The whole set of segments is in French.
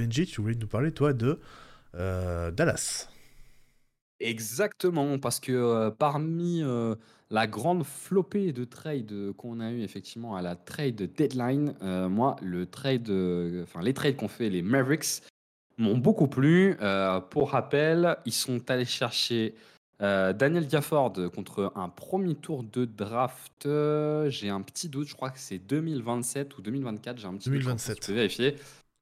Benji, tu voulais nous parler, toi, de Dallas. Exactement, parce que parmi la grande flopée de trades qu'on a eu effectivement à la trade deadline, moi, le trade, enfin les trades qu'ont fait les Mavericks m'ont beaucoup plu. pour rappel, ils sont allés chercher Daniel Gafford contre un premier tour de draft. J'ai un petit doute, je crois que c'est 2027 ou 2024. J'ai un petit 2027. doute, je peux vérifier.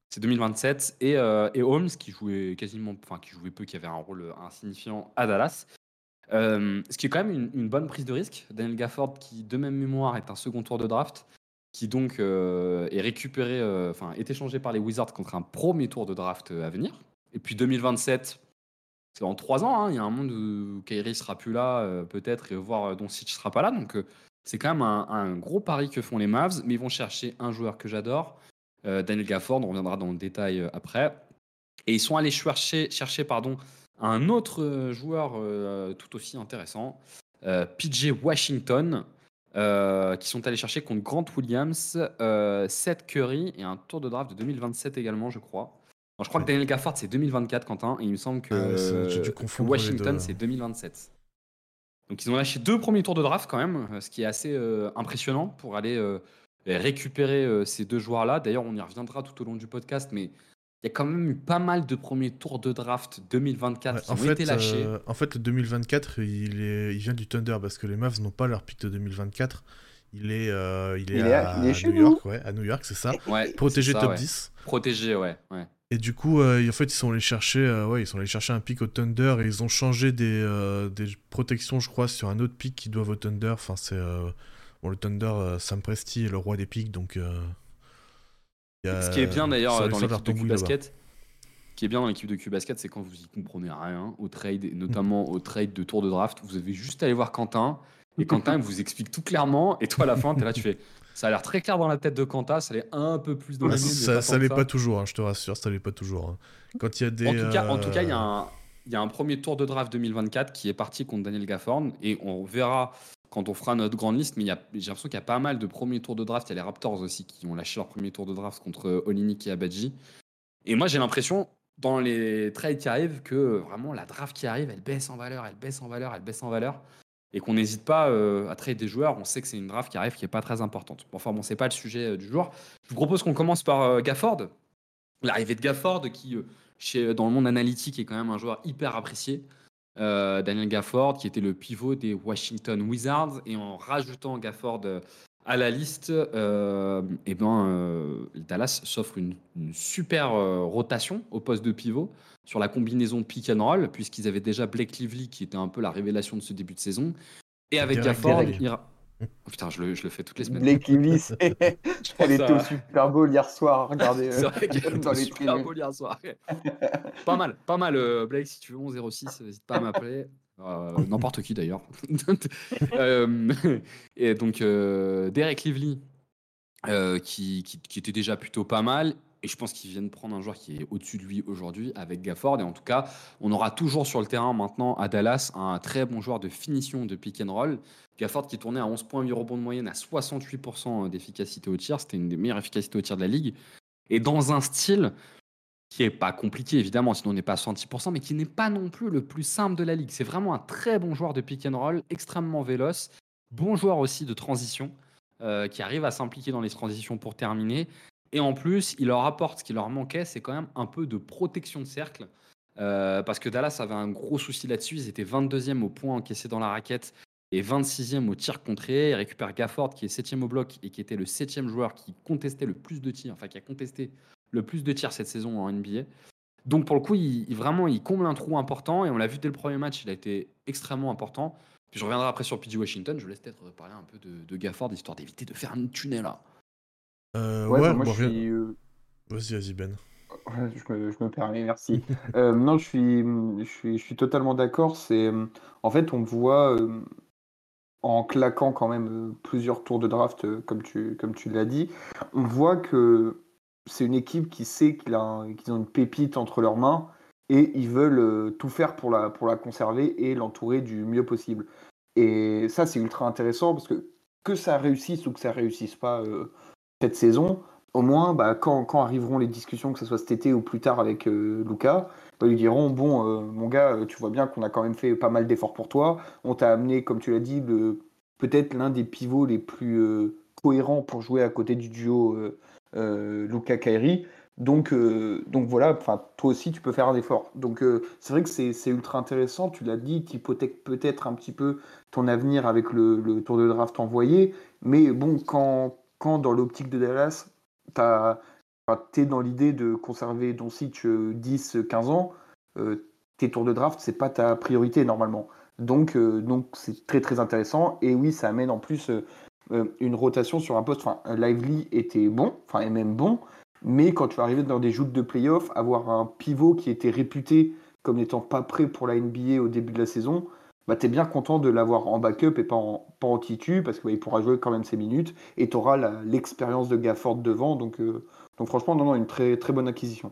C'est 2027. Et, euh, et, Holmes, qui jouait quasiment, enfin, qui jouait peu, qui avait un rôle insignifiant à Dallas. Euh, ce qui est quand même une, bonne prise de risque. Daniel Gafford, qui de même mémoire est un second tour de draft, qui donc euh, est récupéré, enfin, est échangé par les Wizards contre un premier tour de draft à venir. Et puis 2027, c'est en trois ans. Hein. il y a un monde où Kyrie sera plus là, peut-être, et voir Doncic sera pas là. Donc c'est quand même un, un, gros pari que font les Mavs, mais ils vont chercher un joueur que j'adore euh, Daniel Gafford, on reviendra dans le détail euh, après. Et ils sont allés chercher, chercher pardon, un autre euh, joueur tout aussi intéressant, PJ Washington, qui sont allés chercher contre Grant Williams, Seth Curry et un tour de draft de 2027 également, je crois. je crois que Daniel Gafford, c'est 2024, Quentin, et il me semble que, ah Washington, c'est 2027. Donc ils ont lâché deux premiers tours de draft quand même, ce qui est assez impressionnant pour aller récupérer euh, ces deux joueurs-là. D'ailleurs, on y reviendra tout au long du podcast, mais il y a quand même eu pas mal de premiers tours de draft 2024 qui ont été lâchés. Euh, en fait, 2024, il, est, il vient du Thunder parce que les Mavs n'ont pas leur pick de 2024. Il est, euh, il est, à, New York, ouais, à New York, c'est ça. Protégé top 10. Protégé, ouais, ouais. Et du coup, en fait, ils sont allés chercher, ouais, ils sont allés chercher un pick au Thunder et ils ont changé des, des protections, je crois, sur un autre pick qui doivent au Thunder. Enfin, c'est Bon, le Thunder, euh, Sam Presti est le roi des pics, donc. Euh, Ce qui est bien d'ailleurs dans l'équipe de Q-Basket, qui est bien dans l'équipe de Q-Basket, c'est quand vous y comprenez rien au trade, et notamment au trade de tour de draft, vous avez juste à aller voir Quentin, et Quentin vous explique tout clairement, et toi à la fin, tu es là, tu fais. Ça a l'air très clair dans la tête de Quentin, ça l'est un peu plus dans la Ça, ça l'est pas toujours, hein, je te rassure, ça l'est pas toujours. Hein. Quand il y a des. En tout cas, en tout cas, il y a un il y a un premier tour de draft 2024 qui est parti contre Daniel Gafford et on verra quand on fera notre grande liste, mais j'ai l'impression qu'il y a pas mal de premiers tours de draft. Il y a les Raptors aussi qui ont lâché leur premier tour de draft contre Olinik et Abadji. Et moi, j'ai l'impression, dans les trades qui arrivent, que vraiment la draft qui arrive, elle baisse en valeur, elle baisse en valeur, elle baisse en valeur. Et qu'on n'hésite pas euh, à trade des joueurs. On sait que c'est une draft qui arrive qui n'est pas très importante. Enfin, bon, c'est pas le sujet euh, du jour. Je vous propose qu'on commence par euh, Gafford. L'arrivée de Gafford, qui, chez, dans le monde analytique, est quand même un joueur hyper apprécié. Euh, Daniel Gafford, qui était le pivot des Washington Wizards. Et en rajoutant Gafford euh, à la liste, euh, eh ben, Dallas s'offre une, super rotation au poste de pivot sur la combinaison pick and roll, puisqu'ils avaient déjà Blake Lively, qui était un peu la révélation de ce début de saison. Et avec Gafford, Oh, putain, je le, je le, fais toutes les semaines. Blake Lively, elle était au Super Bowl hier soir. Regardez. C'est vrai qu'elle était au Super Bowl hier soir. pas mal, pas mal. Euh, Blake, si tu veux 06, n'hésite pas à m'appeler. Euh, n'importe qui d'ailleurs. euh, et donc, euh, Derek Lively, qui, qui, qui, était déjà plutôt pas mal. Et je pense qu'ils viennent prendre un joueur qui est au-dessus de lui aujourd'hui avec Gafford. Et en tout cas, on aura toujours sur le terrain maintenant à Dallas un très bon joueur de finition de pick and roll. Gafford qui tournait à 11,8 rebonds de moyenne à 68% d'efficacité au tir. C'était une des meilleures efficacités au tir de la ligue. Et dans un style qui est pas compliqué évidemment, sinon on n'est pas à 66%, mais qui n'est pas non plus le plus simple de la ligue. C'est vraiment un très bon joueur de pick and roll, extrêmement véloce, bon joueur aussi de transition, euh, qui arrive à s'impliquer dans les transitions pour terminer. Et en plus, il leur apporte ce qui leur manquait, c'est quand même un peu de protection de cercle. Euh, parce que Dallas avait un gros souci là-dessus. Ils étaient 22e au point encaissé dans la raquette et 26e au tir contré. Ils récupèrent Gafford qui est 7e au bloc et qui était le 7e joueur qui contestait le plus de tirs, enfin qui a contesté le plus de tirs cette saison en NBA. Donc pour le coup, il, vraiment, il comble un trou important et on l'a vu dès le premier match, il a été extrêmement important. Puis je reviendrai après sur PG Washington. Je vous laisse peut-être parler un peu de, de Gafford, histoire d'éviter de faire un tunnel là. Euh, ouais, bah, moi je suis. Euh, vas-y, vas-y, Ben. Je me, je me, permets, merci. euh, non, je suis, je suis, je suis totalement d'accord. C'est, en fait, on voit euh, en claquant quand même plusieurs tours de draft, comme tu, comme tu l'as dit, on voit que c'est une équipe qui sait qu'ils ont une pépite entre leurs mains et ils veulent tout faire pour la, pour la conserver et l'entourer du mieux possible. Et ça, c'est ultra intéressant parce que que ça réussisse ou que ça réussisse pas cette saison, au moins, bah, quand, quand, arriveront les discussions, que ce soit cet été ou plus tard avec euh, Lucas, bah, ils diront Bon, euh, mon gars, tu vois bien qu'on a quand même fait pas mal d'efforts pour toi. On t'a amené, comme tu l'as dit, peut-être l'un des pivots les plus cohérents pour jouer à côté du duo Lucas-Kairi. Donc, donc voilà, toi aussi, tu peux faire un effort. Donc c'est vrai que c'est ultra intéressant. Tu l'as dit, tu hypothèques peut-être un petit peu ton avenir avec le, le tour de draft envoyé. Mais bon, quand, quand dans l'optique de Dallas, tu es dans l'idée de conserver ton site 10-15 ans, euh, tes tours de draft, c'est pas ta priorité normalement. Donc, euh, donc c'est très très intéressant. Et oui, ça amène en plus euh, une rotation sur un poste. Enfin, Lively était bon, enfin, est même bon. Mais quand tu vas arriver dans des joutes de playoff, avoir un pivot qui était réputé comme n'étant pas prêt pour la NBA au début de la saison, bah, tu es bien content de l'avoir en backup et pas en, pas en titu, parce qu'il pourra jouer quand même ses minutes, et tu auras l'expérience de Gafford devant. Donc, euh, donc franchement, non, non, une très, très bonne acquisition.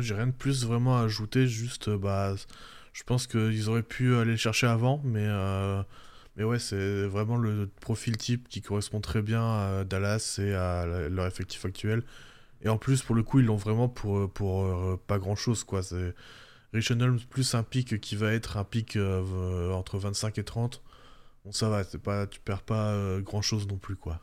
J'ai rien de plus vraiment à ajouter, juste, euh, bah, je pense qu'ils auraient pu aller le chercher avant, mais, euh, mais ouais, c'est vraiment le profil type qui correspond très bien à Dallas et à leur effectif actuel. Et en plus, pour le coup, ils l'ont vraiment pour, pour pas grand chose, quoi. Rich plus un pic qui va être un pic euh, entre 25 et 30, bon ça va, pas, tu perds pas euh, grand chose non plus quoi.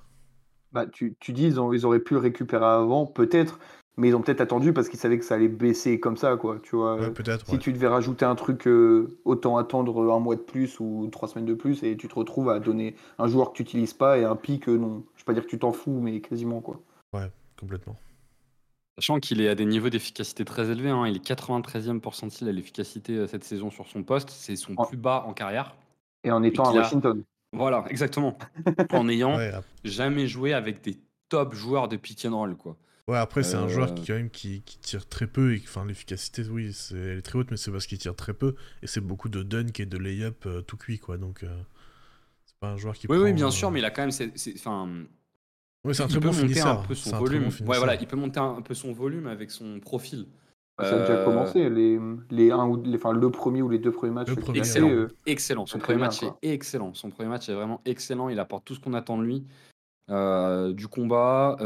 Bah, tu, tu dis ils, ils auraient pu le récupérer avant, peut-être, mais ils ont peut-être attendu parce qu'ils savaient que ça allait baisser comme ça, quoi. Tu vois, si tu devais rajouter un truc, euh, autant attendre un mois de plus ou trois semaines de plus et tu te retrouves à donner un joueur que tu n'utilises pas et un pic, non. Je vais pas dire que tu t'en fous, mais quasiment, quoi. Ouais, complètement. Sachant qu'il est à des niveaux d'efficacité très élevés, hein. il est 93e pourcentile à l'efficacité euh, cette saison sur son poste, c'est son plus bas en carrière. Et en étant à Washington. Voilà, exactement. en ayant jamais joué avec des top joueurs de pick and roll, quoi. Ouais, après, c'est un joueur qui, quand même, qui, tire très peu. Et enfin, l'efficacité, oui, elle est très haute, mais c'est parce qu'il tire très peu. Et c'est beaucoup de dunk et de layup euh, tout cuit, quoi. Donc, euh, c'est pas un joueur qui. Oui, oui, bien sûr, mais il a quand même. Enfin, c'est un très bon finisseur. Un peu son volume. ouais, voilà, il peut monter un, peu son volume avec son profil. Ça a déjà euh, commencé, les, les, un ou, les, enfin, le premier ou les deux premiers matchs. excellent, euh, excellent. Son premier match est excellent. Son premier match est vraiment excellent. Il apporte tout ce qu'on attend de lui. Euh, du combat,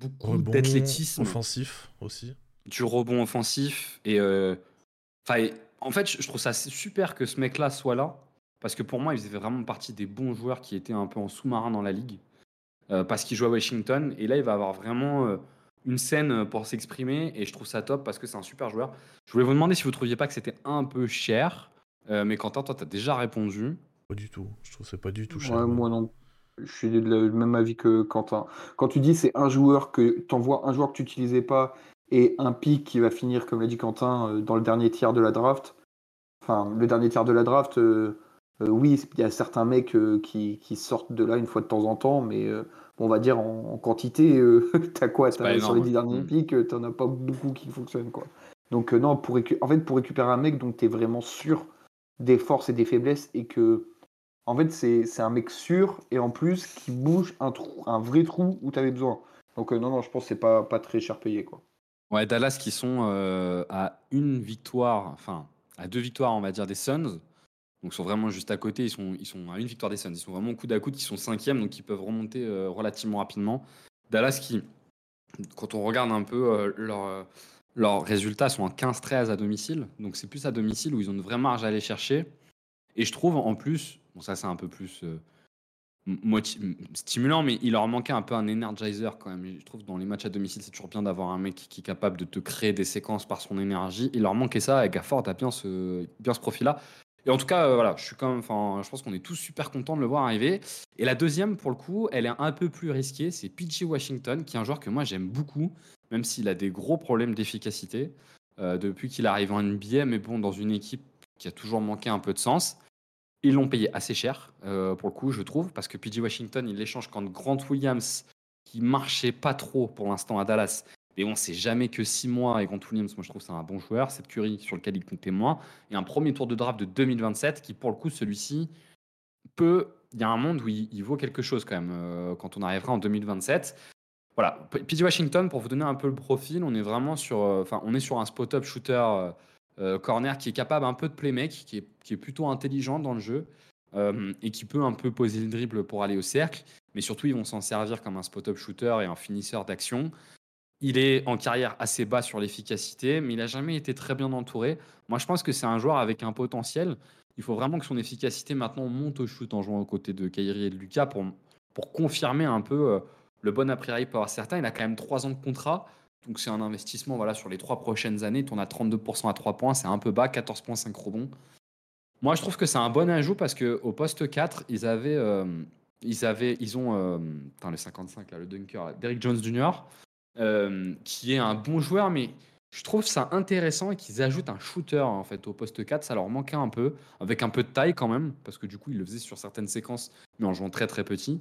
beaucoup d'athlétisme. offensif aussi. Du rebond offensif. Et en fait, je trouve ça super que ce mec-là soit là. Parce que pour moi, il faisait vraiment partie des bons joueurs qui étaient un peu en sous-marin dans la ligue. Euh, parce qu'il joue à Washington. Et là, il va avoir vraiment euh, une scène pour s'exprimer. Et je trouve ça top parce que c'est un super joueur. Je voulais vous demander si vous trouviez pas que c'était un peu cher. Euh, mais Quentin, toi, tu as déjà répondu. Pas du tout. Je trouve que c'est pas du tout cher. moi non. Je suis de même avis que Quentin. Quand tu dis c'est un joueur que tu envoies un joueur que tu n'utilisais pas et un pic qui va finir, comme l'a dit Quentin, dans le dernier tiers de la draft. Enfin, le dernier tiers de la draft, oui, il y a certains mecs qui, qui, sortent de là une fois de temps en temps, mais on va dire en, quantité, euh, t'as quoi? As, Sur les 10 derniers pics, euh, t'en as pas beaucoup qui fonctionnent. Quoi. Donc, euh, non, pour en fait, pour récupérer un mec dont t'es vraiment sûr des forces et des faiblesses et que, en fait, c'est un mec sûr et en plus qui bouge un, trou, un vrai trou où t'avais besoin. Donc, non, non, je pense que c'est pas, pas très cher payé. Quoi. Ouais, Dallas qui sont à une victoire, enfin, à deux victoires, on va dire, des Suns. Donc sont vraiment juste à côté, ils sont, ils sont à une victoire des Suns. Ils sont vraiment coude à coude, ils sont cinquième, donc ils peuvent remonter euh, relativement rapidement. Dallas qui, quand on regarde un peu euh, euh, leurs résultats, sont en 15-13 à domicile. Donc c'est plus à domicile où ils ont une vraie marge à aller chercher. Et je trouve en plus, bon ça c'est un peu plus stimulant, mais il leur manquait un peu un energizer quand même. Je trouve dans les matchs à domicile, c'est toujours bien d'avoir un mec qui est capable de te créer des séquences par son énergie. Il leur manquait ça, et Gafford a bien ce, bien ce profil-là. Et en tout cas, euh, voilà, je pense qu'on est tous super contents de le voir arriver. Et la deuxième, pour le coup, elle est un peu plus risquée. C'est PG Washington, qui est un joueur que moi j'aime beaucoup, même s'il a des gros problèmes d'efficacité euh, depuis qu'il arrive en NBA, mais bon, dans une équipe qui a toujours manqué un peu de sens. Ils l'ont payé assez cher, euh, pour le coup, je trouve, parce que PG Washington, il l'échange quand Grant Williams, qui marchait pas trop pour l'instant à Dallas, mais bon, c'est jamais que 6 mois et Grant Williams, moi je trouve c'est un bon joueur. Cette Curry sur lequel il comptait moins. Et un premier tour de draft de 2027 qui, pour le coup, celui-ci peut. Il y a un monde où il, vaut quelque chose quand même euh, quand on arrivera en 2027. Voilà, PJ Washington, pour vous donner un peu le profil, on est vraiment sur, euh, on est sur un spot-up shooter euh, corner qui est capable un peu de playmaker, qui qui est plutôt intelligent dans le jeu, et qui peut un peu poser le dribble pour aller au cercle. Mais surtout, ils vont s'en servir comme un spot-up shooter et un finisseur d'action. Il est en carrière assez bas sur l'efficacité, mais il n'a jamais été très bien entouré. Moi, je pense que c'est un joueur avec un potentiel. Il faut vraiment que son efficacité maintenant monte au shoot en jouant aux côtés de Kyrie et de Lucas pour, pour confirmer un peu le bon après pour avoir certains. Il a quand même trois ans de contrat. Donc c'est un investissement voilà, sur les trois prochaines années. On a 32% à 3 points, c'est un peu bas, 14,5 rebonds. Moi, je trouve que c'est un bon ajout parce qu'au poste 4, ils avaient, euh, ils avaient, ils ont, euh, le 55 là, le dunker, Derrick Jones Jr., euh, qui est un bon joueur, mais je trouve ça intéressant qu'ils ajoutent un shooter en fait au poste 4. Ça leur manquait un peu, avec un peu de taille quand même, parce que du coup, ils le faisaient sur certaines séquences, mais en jouant très très petit.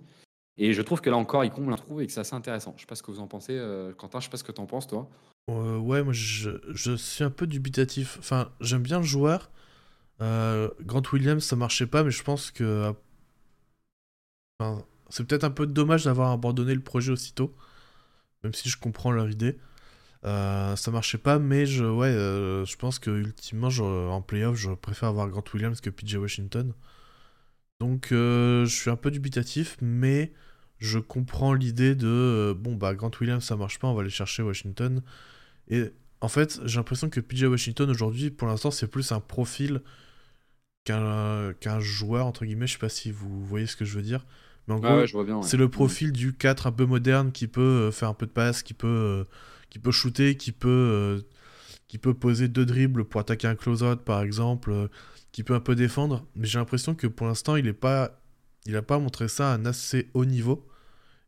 Et je trouve que là encore, il comble un trou et que c'est assez intéressant. Je sais pas ce que vous en pensez, euh, Quentin. Je sais pas ce que tu en penses, toi. Euh, ouais, moi je, je, suis un peu dubitatif. Enfin, j'aime bien le joueur. Grant Williams, ça marchait pas, mais je pense que. C'est peut-être un peu dommage d'avoir abandonné le projet aussitôt. Même si je comprends leur idée. ça marchait pas, mais je, ouais, je pense que ultimement, en playoff, je préfère avoir Grant Williams que PJ Washington. Donc je suis un peu dubitatif, mais je comprends l'idée de euh, bon bah Grant Williams ça marche pas, on va aller chercher Washington. Et en fait, j'ai l'impression que PJ Washington aujourd'hui, pour l'instant, c'est plus un profil qu'un qu'un joueur entre guillemets. Je sais pas si vous voyez ce que je veux dire. Mais en gros, c'est le profil du 4 un peu moderne qui peut euh, faire un peu de passe, qui peut, euh, qui peut shooter, qui peut, qui peut poser deux dribbles pour attaquer un close-out par exemple, qui peut un peu défendre. Mais j'ai l'impression que pour l'instant, il n'a pas, il a pas montré ça à un assez haut niveau.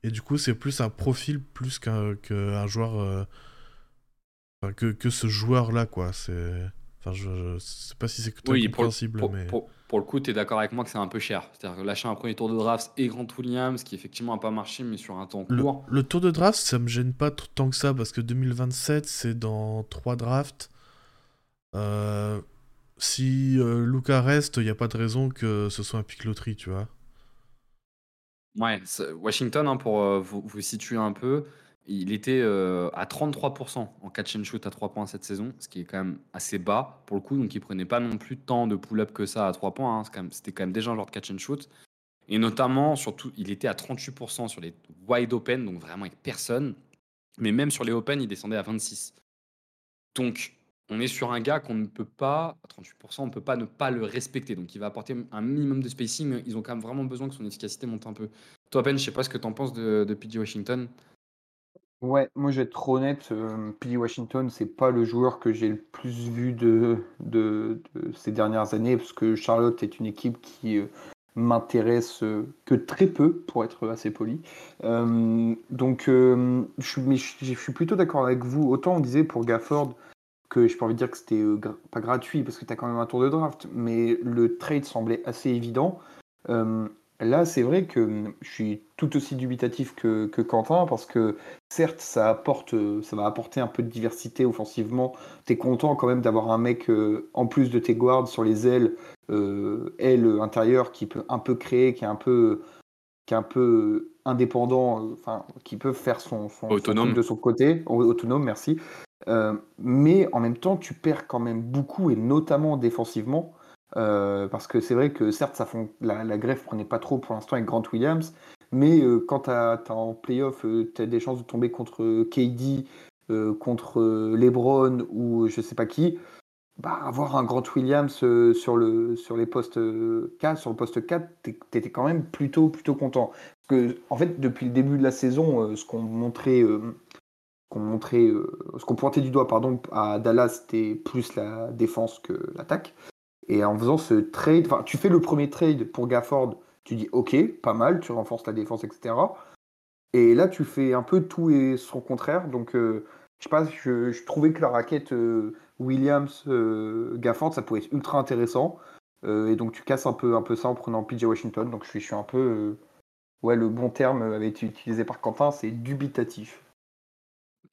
Et du coup, c'est plus un profil plus qu'un joueur. Euh, enfin, que, que, ce joueur-là, quoi. C'est. Enfin, je, sais pas si c'est oui, compréhensible, mais. Pour, pour, le coup, tu es d'accord avec moi que c'est un peu cher. C'est-à-dire lâcher un premier tour de draft et Grant Williams, qui effectivement n'a pas marché, mais sur un temps court. Le, tour de draft, ça me gêne pas tant que ça, parce que 2027, c'est dans trois drafts. Euh, si euh, Luca reste, il n'y a pas de raison que ce soit un pic loterie, tu vois. Ouais, Washington, hein, pour euh, vous, vous situer un peu, il était euh, à 33% en catch and shoot à 3 points cette saison, ce qui est quand même assez bas pour le coup. Donc, il prenait pas non plus tant de pull-up que ça à 3 points. Hein, c'était quand même déjà un genre de catch and shoot. Et notamment, surtout, il était à 38% sur les wide open, donc vraiment avec personne. Mais même sur les open, il descendait à 26. Donc, on est sur un gars qu'on ne peut pas, à 38%, on ne peut pas ne pas le respecter. Donc il va apporter un minimum de spacing, ils ont quand même vraiment besoin que son efficacité monte un peu. Toi, Ben, je sais pas ce que tu en penses de, de Washington. Ouais, moi je vais être trop honnête, euh, Washington, c'est pas le joueur que j'ai le plus vu de, ces dernières années, parce que Charlotte est une équipe qui euh, m'intéresse euh, que très peu, pour être assez poli. donc je, suis plutôt d'accord avec vous. Autant on disait pour Gafford, que je peux envie de dire que c'était euh, pas gratuit parce que tu quand même un tour de draft, mais le trade semblait assez évident. Euh, là, c'est vrai que je suis tout aussi dubitatif que, Quentin parce que certes, ça, apporte, ça va apporter un peu de diversité offensivement. Tu es content quand même d'avoir un mec euh, en plus de tes guards sur les ailes, aile intérieure qui peut un peu créer, qui est un peu, qui est un peu indépendant, enfin, qui peut faire son, son, autonome. de son côté, autonome, merci. Euh, mais en même temps, tu perds quand même beaucoup, et notamment défensivement, euh, parce que c'est vrai que certes, la, la greffe prenait pas trop pour l'instant avec Grant Williams, mais euh, quand tu en playoff, tu as des chances de tomber contre KD, contre LeBron ou je sais pas qui, bah, avoir un Grant Williams sur, le, sur les postes 4, sur le poste 4, tu étais quand même plutôt, content. Parce que, en fait, depuis le début de la saison, ce qu'on montrait euh, ce qu'on pointait du doigt à Dallas, c'était plus la défense que l'attaque. Et en faisant ce trade, enfin, tu fais le premier trade pour Gafford, tu dis ok, pas mal, tu renforces la défense, etc. Et là, tu fais un peu tout et son contraire. Donc, euh, je sais pas, je, trouvais que la raquette euh, Williams Gafford, ça pouvait être ultra intéressant. et donc, tu casses un peu, un peu ça en prenant PJ Washington. Donc, je je suis un peu, ouais, le bon terme avait été utilisé par Quentin, c'est dubitatif.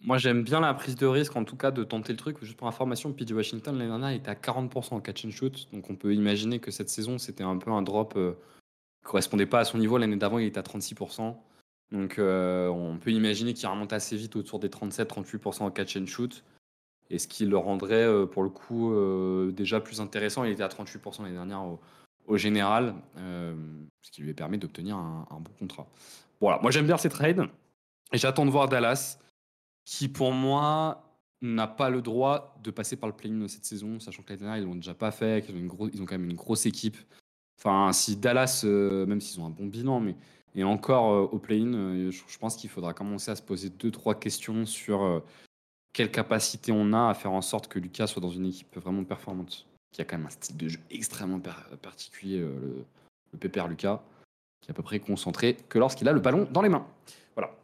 Moi, j'aime bien la prise de risque, en tout cas, de tenter le truc. Juste pour information, PJ Washington, l'année dernière, était à 40% en catch and shoot. Donc, on peut imaginer que cette saison, c'était un peu un drop euh, qui correspondait pas à son niveau. L'année d'avant, il était à 36%. Donc, euh, on peut imaginer qu'il remonte assez vite autour des 37-38% en catch and shoot. Et ce qui le rendrait, euh, pour le coup, déjà plus intéressant. Il était à 38% l'année dernière au, général, ce qui lui permet d'obtenir un, bon contrat. Voilà, moi j'aime bien ces trades et j'attends de voir Dallas, qui pour moi n'a pas le droit de passer par le play-in cette saison, sachant que l'année dernière ils l'ont déjà pas fait, qu'ils ont, ils ont quand même une grosse équipe. Enfin, si Dallas, même s'ils ont un bon bilan, mais et encore au play-in, je, pense qu'il faudra commencer à se poser deux trois questions sur quelle capacité on a à faire en sorte que Lucas soit dans une équipe vraiment performante, qui a quand même un style de jeu extrêmement particulier, euh, le, le Lucas, qui est à peu près concentré que lorsqu'il a le ballon dans les mains. Voilà.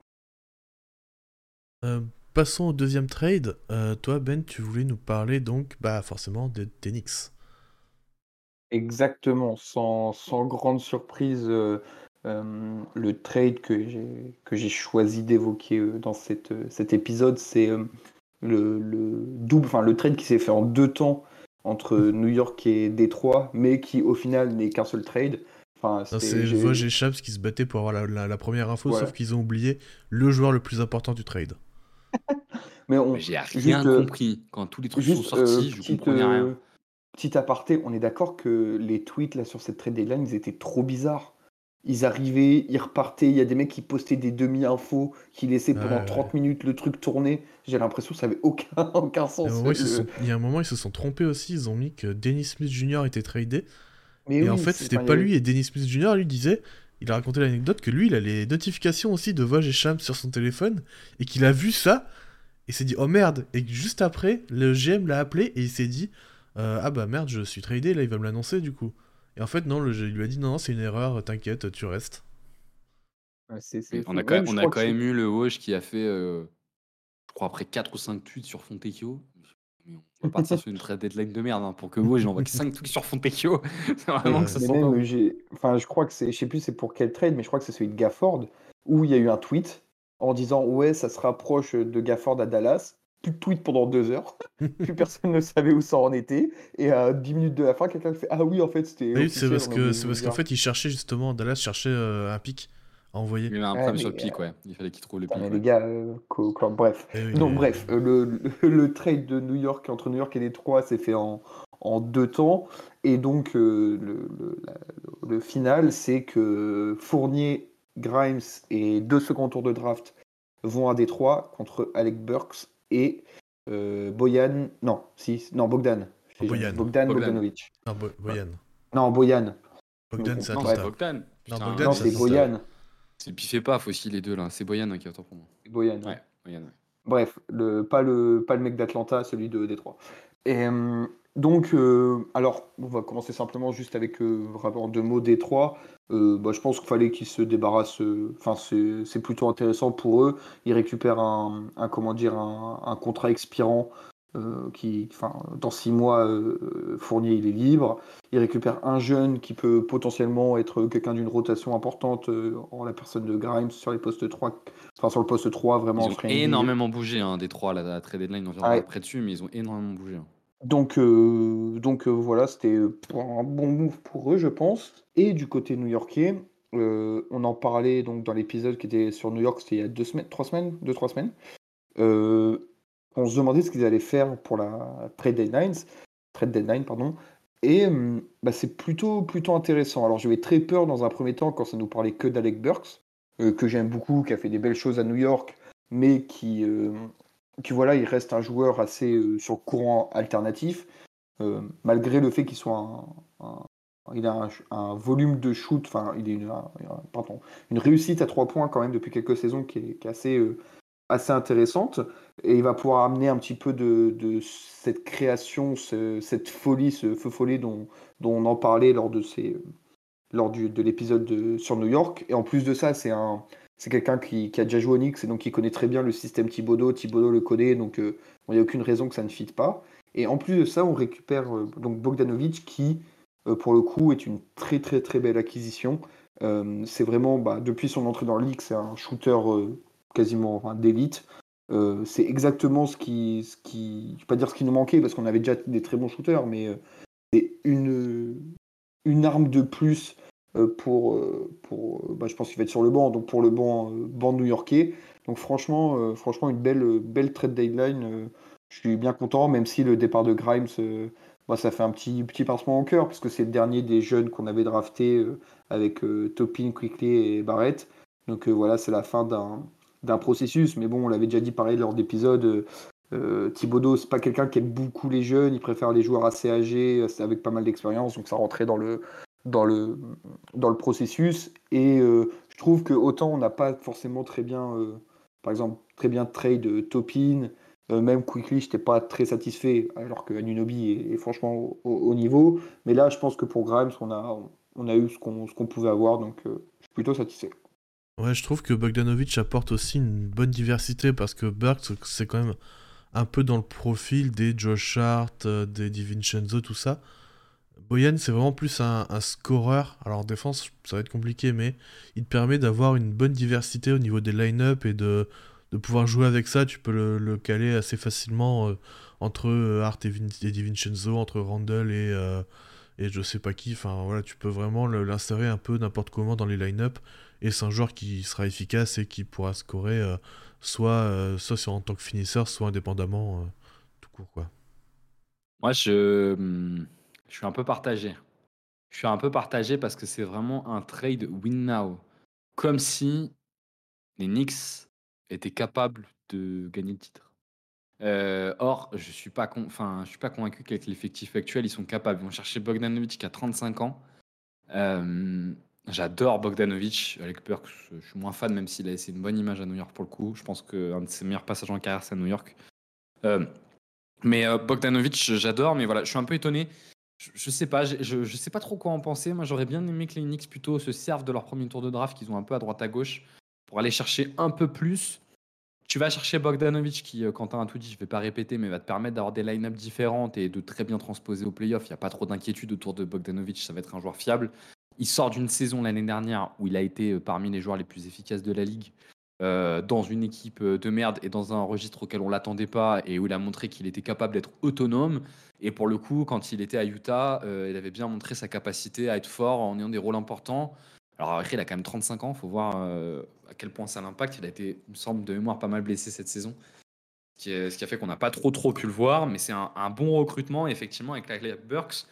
Euh, passons au deuxième trade. Euh, toi, Ben, tu voulais nous parler donc, bah, forcément, des Tenix. Exactement, sans, sans grande surprise, le trade que j'ai choisi d'évoquer dans cette, cet épisode, c'est le, double, enfin le trade qui s'est fait en deux temps entre New York et Détroit, mais qui au final n'est qu'un seul trade. Enfin, c'est Vosges et Chaps qui se battaient pour avoir la, première info, sauf qu'ils ont oublié le joueur le plus important du trade. mais j'ai rien euh, compris quand tous les trucs sont sortis. je comprenais rien. Euh, petit aparté, on est d'accord que les tweets là sur cette trade deadline, ils étaient trop bizarres ils arrivaient, ils repartaient. Il y a des mecs qui postaient des demi-infos, qui laissaient pendant 30 minutes le truc tourner. J'ai l'impression que ça avait aucun, aucun sens. Il y a un moment, ils se sont trompés aussi. Ils ont mis que Dennis Smith Jr. était tradé. et en fait, c'était pas lui. Et Dennis Smith Jr. lui disait, il a raconté l'anecdote que lui, il a les notifications aussi de Vosges et Shams sur son téléphone et qu'il a vu ça et s'est dit oh merde. Et juste après, le GM l'a appelé et il s'est dit euh, ah bah merde, je suis tradé. Là, il va me l'annoncer du coup. Et en fait, non, le il lui a dit non, c'est une erreur, t'inquiète, tu restes. on a quand, même, on a quand même eu le Woj qui a fait, euh, je crois, après 4 ou 5 tweets sur Fontecchio. Va partir sur une trade deadline de merde hein, pour que Woj envoie 5 tweets sur Fontecchio. c'est vraiment que ça Enfin, je crois que c'est, je sais plus c'est pour quel trade, mais je crois que c'est celui de Gafford où il y a eu un tweet en disant ouais, ça se rapproche de Gafford à Dallas plus de tweets pendant deux heures. plus personne ne savait où ça en était. Et à 10 minutes de la fin, quelqu'un fait Ah oui, en fait, c'était. Oui, c'est parce que c'est parce qu'en fait, il cherchait justement, Dallas cherchait euh, un pic à envoyer. Il y avait un problème sur le pic, ouais. Il fallait qu'il trouve le pic. les gars, euh, bref. Eh Donc, bref, euh, le, le, trade de New York entre New York et Détroit s'est fait en, en deux temps. Et donc, le, le, final, c'est que Fournier, Grimes et deux seconds tours de draft vont à Détroit contre Alec Burks et euh, Boyan. Non, si, non, Bogdan. Boyan. Bogdan, Bogdanovic. Non, Boyan. Non, Boyan. Bogdan, c'est Non, c'est Bogdan. Non, c'est Boyan. C'est piffé pas, faut aussi les deux là. C'est Boyan hein, qui attend pour moi. Boyan. Ouais, Boyan. Bref, le, pas, le, pas le mec d'Atlanta, celui de Détroit. Et euh, donc, euh, alors, on va commencer simplement juste avec vraiment deux mots Détroit. Euh, bah, je pense qu'il fallait qu'ils se débarrassent. Euh, enfin, c'est plutôt intéressant pour eux. Ils récupèrent un, comment dire, un, contrat expirant euh, qui, enfin, dans six mois, Fournier il est libre. Ils récupèrent un jeune qui peut potentiellement être quelqu'un d'une rotation importante en la personne de Grimes sur les postes 3, enfin sur le poste 3 vraiment. Ils ont énormément bougé hein, des trois à la, trade deadline. On reviendra après dessus, mais ils ont énormément bougé. Hein. Donc, euh, donc euh, voilà, c'était un bon move pour eux, je pense. Et du côté new-yorkais, euh, on en parlait donc dans l'épisode qui était sur New York, c'était il y a deux semaines, trois semaines, deux trois semaines. On se demandait ce qu'ils allaient faire pour la trade deadline, trade deadline pardon. Et bah, c'est plutôt plutôt intéressant. Alors j'avais très peur dans un premier temps quand ça nous parlait que d'Alec Burks, que j'aime beaucoup, qui a fait des belles choses à New York, mais qui qui voilà, il reste un joueur assez euh, sur courant alternatif, euh, malgré le fait qu'il soit un, il a un, volume de shoot, enfin, il est une, pardon, une réussite à trois points quand même depuis quelques saisons qui est, assez, euh, assez intéressante. Et il va pouvoir amener un petit peu de, de cette création, cette folie, ce feu follet dont, dont, on en parlait lors de, ces, lors du, de l'épisode sur New York. Et en plus de ça, c'est un, c'est quelqu'un qui, a déjà joué au Knicks et donc qui connaît très bien le système Thibodeau. Thibodeau le connaît, donc euh, il n'y a aucune raison que ça ne fitte pas. Et en plus de ça, on récupère euh, donc Bogdanovic qui, euh, pour le coup, est une très très très belle acquisition. c'est vraiment, bah, depuis son entrée dans le League, c'est un shooter quasiment d'élite. c'est exactement ce qui, ce qui, vais pas dire ce qui nous manquait parce qu'on avait déjà des très bons shooters, mais c'est une, une arme de plus euh, pour, euh, pour euh, bah, je pense qu'il va être sur le banc, donc pour le banc, banc new-yorkais. Donc franchement, franchement une belle, belle trade deadline. je suis bien content, même si le départ de Grimes moi, ça fait un petit, petit pincement au cœur, parce que c'est le dernier des jeunes qu'on avait drafté euh, avec euh, Topin, Quickly et Barrett. Donc voilà, c'est la fin d'un processus. Mais bon, on l'avait déjà dit pareil lors d'épisodes. Euh, Thibodeau, c'est pas quelqu'un qui aime beaucoup les jeunes, il préfère les joueurs assez âgés, avec pas mal d'expérience, donc ça rentrait dans le, dans le, dans le processus. Et je trouve que autant on n'a pas forcément très bien, par exemple, très bien trade Topin, euh, même Quickly, je n'étais pas très satisfait, alors que Anunobi est, franchement au, niveau. Mais là, je pense que pour Grimes, on a, on a eu ce qu'on pouvait avoir, donc euh, je suis plutôt satisfait. Ouais, je trouve que Bogdanovic apporte aussi une bonne diversité parce que Burks, c'est quand même un peu dans le profil des Josh Hart, euh, des DiVincenzo, tout ça. Boyan, c'est vraiment plus un, un, scoreur. Alors, en défense, ça va être compliqué, mais il te permet d'avoir une bonne diversité au niveau des line-up et de, de pouvoir jouer avec ça, tu peux le, caler assez facilement euh, entre euh, Art et, Vin et DiVincenzo, entre Randall et, et je sais pas qui. Enfin voilà, tu peux vraiment l'insérer un peu n'importe comment dans les line-up. Et c'est un joueur qui sera efficace et qui pourra scorer soit, soit en tant que finisseur, soit indépendamment, tout court. Moi je, hmm, je suis un peu partagé. Je suis un peu partagé parce que c'est vraiment un trade win now. Comme si les Knicks était capable de gagner le titre. Euh, or, je suis je suis pas convaincu qu'avec l'effectif actuel, ils sont capables. Ils vont chercher Bogdanovic qui a 35 ans. Euh, j'adore Bogdanovic avec Burks. Je suis moins fan, même s'il a laissé une bonne image à New York pour le coup. Je pense qu'un de ses meilleurs passages en carrière, c'est à New York. Euh, mais Bogdanovic, j'adore, mais voilà, je suis un peu étonné. Je, sais pas, je, je, sais pas trop quoi en penser. Moi, j'aurais bien aimé que les Knicks plutôt se servent de leur premier tour de draft qu'ils ont un peu à droite à gauche pour aller chercher un peu plus. Tu vas chercher Bogdanovic qui, euh, Quentin a tout dit, je ne vais pas répéter, mais va te permettre d'avoir des line-up différentes et de très bien transposer au playoff. Il n'y a pas trop d'inquiétude autour de Bogdanovic, ça va être un joueur fiable. Il sort d'une saison l'année dernière où il a été euh, parmi les joueurs les plus efficaces de la ligue, euh, dans une équipe de merde et dans un registre auquel on l'attendait pas et où il a montré qu'il était capable d'être autonome. Et pour le coup, quand il était à Utah, il avait bien montré sa capacité à être fort en ayant des rôles importants. Alors il a quand même 35 ans, il faut voir euh, à quel point ça l'impacte. Il a été, il me semble, de mémoire pas mal blessé cette saison. Ce qui, ce qui a fait qu'on n'a pas trop trop pu le voir, mais c'est un, bon recrutement. effectivement, avec la Burks,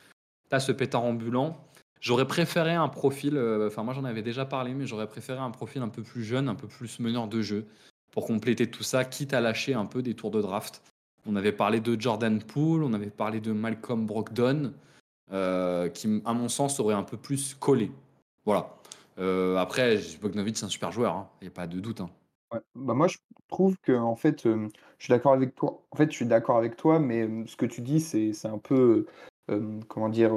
tu as ce pétard ambulant. J'aurais préféré un profil, euh, enfin moi j'en avais déjà parlé, mais j'aurais préféré un profil un peu plus jeune, un peu plus meneur de jeu, pour compléter tout ça, quitte à lâcher un peu des tours de draft. On avait parlé de Jordan Poole, on avait parlé de Malcolm Brogdon, euh, qui à mon sens aurait un peu plus collé. Voilà. Euh, après, Bogdanovic, c'est un super joueur, hein. il n'y a pas de doute. Hein. Bah, moi, je trouve que en fait, je suis d'accord avec toi. En fait, je suis d'accord avec toi, mais ce que tu dis, c'est un peu, comment dire,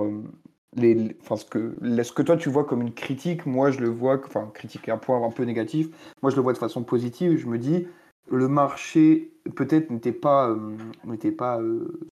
les, ce que, ce que toi tu vois comme une critique, moi je le vois, enfin, critique un point un peu négatif. Moi, je le vois de façon positive. Je me dis, le marché peut-être n'était pas, pas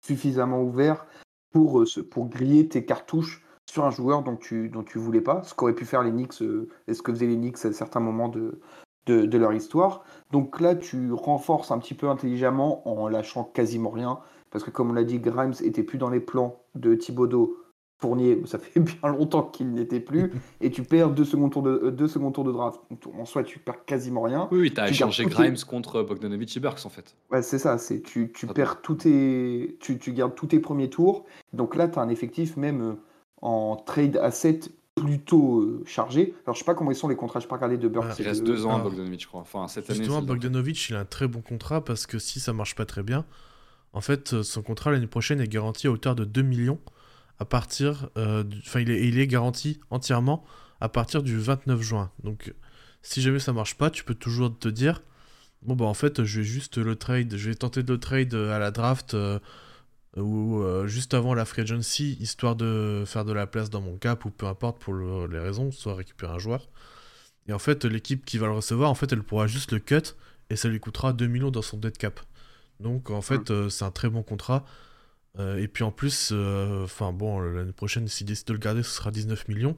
suffisamment ouvert pour, pour griller tes cartouches sur un joueur dont tu, dont tu voulais pas, ce qu'auraient pu faire les Knicks euh, et ce que faisaient les Knicks à certains moments de, de, leur histoire. Donc là, tu renforces un petit peu intelligemment en lâchant quasiment rien, parce que comme on l'a dit, Grimes était plus dans les plans de Thibodeau. Fournier, ça fait bien longtemps qu'il n'était plus, et tu perds deux secondes tours de, euh, deux secondes tours de draft. En soi, tu perds quasiment rien. Oui, tu as échangé Grimes contre Bogdanovic et Burks, en fait. Ouais, c'est ça, c'est tu, tu perds tous tes, tu, tu gardes tous tes premiers tours. Donc là, tu as un effectif même euh, en trade asset plutôt euh, chargé. Alors, je sais pas comment ils sont les contrats, je pas regardé de Burks. il reste deux ans à Bogdanovic, je crois. Enfin, cette justement, Bogdanovic, il a un très bon contrat parce que si ça marche pas très bien, en fait, euh, son contrat l'année prochaine est garanti à hauteur de 2 millions à partir. Euh, enfin, il, est, il est garanti entièrement à partir du 29 juin. Donc, si jamais ça marche pas, tu peux toujours te dire bon, bah en fait, je vais juste le trade, je vais tenter de le trade à la draft ou euh, juste avant la free agency, histoire de faire de la place dans mon cap, ou peu importe pour les raisons, soit récupérer un joueur. Et en fait, l'équipe qui va le recevoir, en fait, elle pourra juste le cut, et ça lui coûtera 2 millions dans son dead cap. Donc, en fait, euh, c'est un très bon contrat. Euh, et puis en plus, enfin bon, l'année prochaine, s'il décide de le garder, ce sera 19 millions.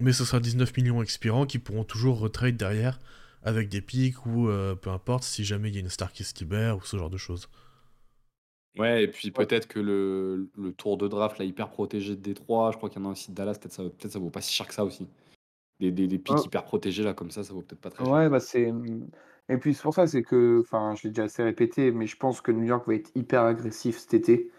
Mais ce sera 19 millions expirants qui pourront toujours retrade derrière avec des pics ou peu importe si jamais il y a une star qui se libère ou ce genre de choses. Ouais, et puis peut-être que le, le tour de draft là, hyper protégé de Détroit, je crois qu'il y en a aussi de Dallas, peut-être ça, peut-être ça vaut pas si cher que ça aussi. Des, des, des pics hyper protégés là, comme ça, ça vaut peut-être pas très cher. Ouais, bah c'est. Et puis c'est pour ça, c'est que, enfin, je l'ai déjà assez répété, mais je pense que New York va être hyper agressif cet été.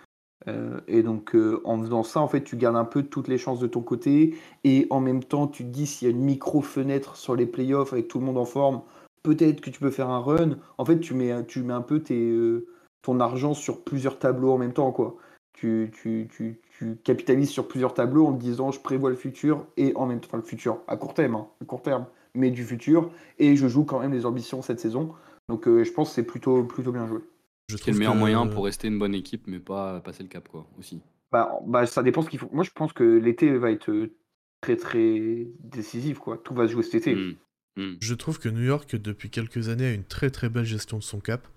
Euh, et donc, euh, en faisant ça, en fait, tu gardes un peu toutes les chances de ton côté. Et en même temps, tu te dis s'il y a une micro-fenêtre sur les playoffs avec tout le monde en forme, peut-être que tu peux faire un run. En fait, tu mets, tu mets un peu tes, euh, ton argent sur plusieurs tableaux en même temps, quoi. Tu, tu, tu, tu, capitalises sur plusieurs tableaux en te disant je prévois le futur et en même temps, enfin le futur, à court terme, hein, à court terme, mais du futur. Et je joue quand même les ambitions cette saison. Donc, je pense que c'est plutôt, plutôt bien joué. C'est le meilleur moyen pour rester une bonne équipe, mais pas passer le cap, quoi, aussi. Bah, bah ça dépend ce qu'il faut. Moi, je pense que l'été va être euh, très très décisif, quoi. Tout va se jouer cet été. Mmh. Mmh. Je trouve que New York, depuis quelques années, a une très très belle gestion de son cap.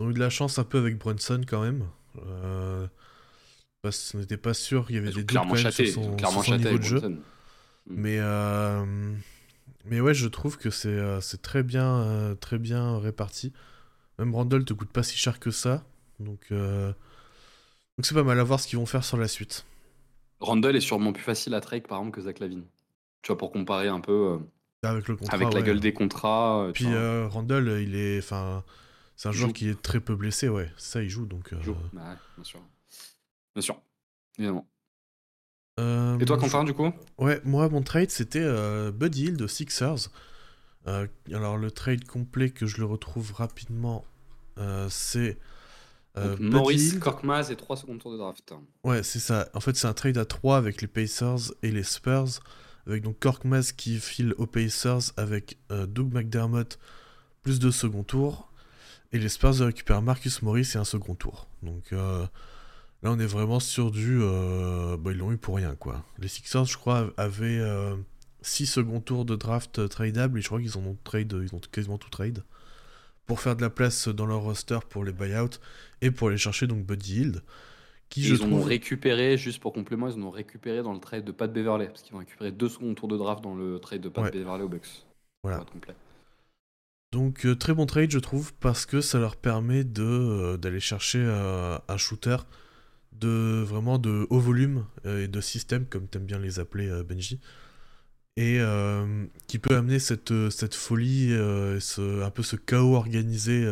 Ils ont eu de la chance un peu avec Brunson quand même. Euh, parce qu'on n'était pas sûr, il y avait des doutes quand même sur son, niveau de jeu. Mmh. Mais, euh, mais ouais, je trouve que c'est euh, très bien, très bien réparti. Même Randall te coûte pas si cher que ça. Donc euh, donc c'est pas mal à voir ce qu'ils vont faire sur la suite. Randall est sûrement plus facile à trade par exemple que Zach Lavine. Tu vois, pour comparer un peu. Euh, avec le contrat, avec la gueule des contrats. Euh, Puis Randall, il est. Enfin, c'est un joueur qui est très peu blessé, ouais. Ça, il joue donc. joue. Bah bien sûr. Bien sûr. Évidemment. Et toi, Quentin, du coup? Ouais, moi, mon trade, c'était Buddy Hill de Sixers. alors, le trade complet que je le retrouve rapidement euh, c'est. Euh, Maurice, Korkmaz et 3 secondes tours de draft. Ouais, c'est ça. En fait, c'est un trade à 3 avec les Pacers et les Spurs. Avec donc Korkmaz qui file aux Pacers avec euh, Doug McDermott plus de second tour. Et les Spurs récupèrent Marcus Morris et un second tour. Donc là, on est vraiment sur du. Bah, ils l'ont eu pour rien, quoi. Les Sixers, je crois, avaient 6 second tours de draft tradable et je crois qu'ils ont trade, ils ont quasiment tout trade pour faire de la place dans leur roster pour les buyouts et pour aller chercher donc Buddy Hield. Qui, je ils trouve... ont récupéré, juste pour complément, ils ont récupéré dans le trade de Pat Beverley, parce qu'ils ont récupéré deux secondes tours de draft dans le trade de Pat Beverley au Bucks. Voilà. Donc euh, très bon trade je trouve parce que ça leur permet de euh, d'aller chercher euh, un shooter de vraiment de haut volume et de système comme t'aimes bien les appeler Benji et qui peut amener cette, folie, un peu ce chaos organisé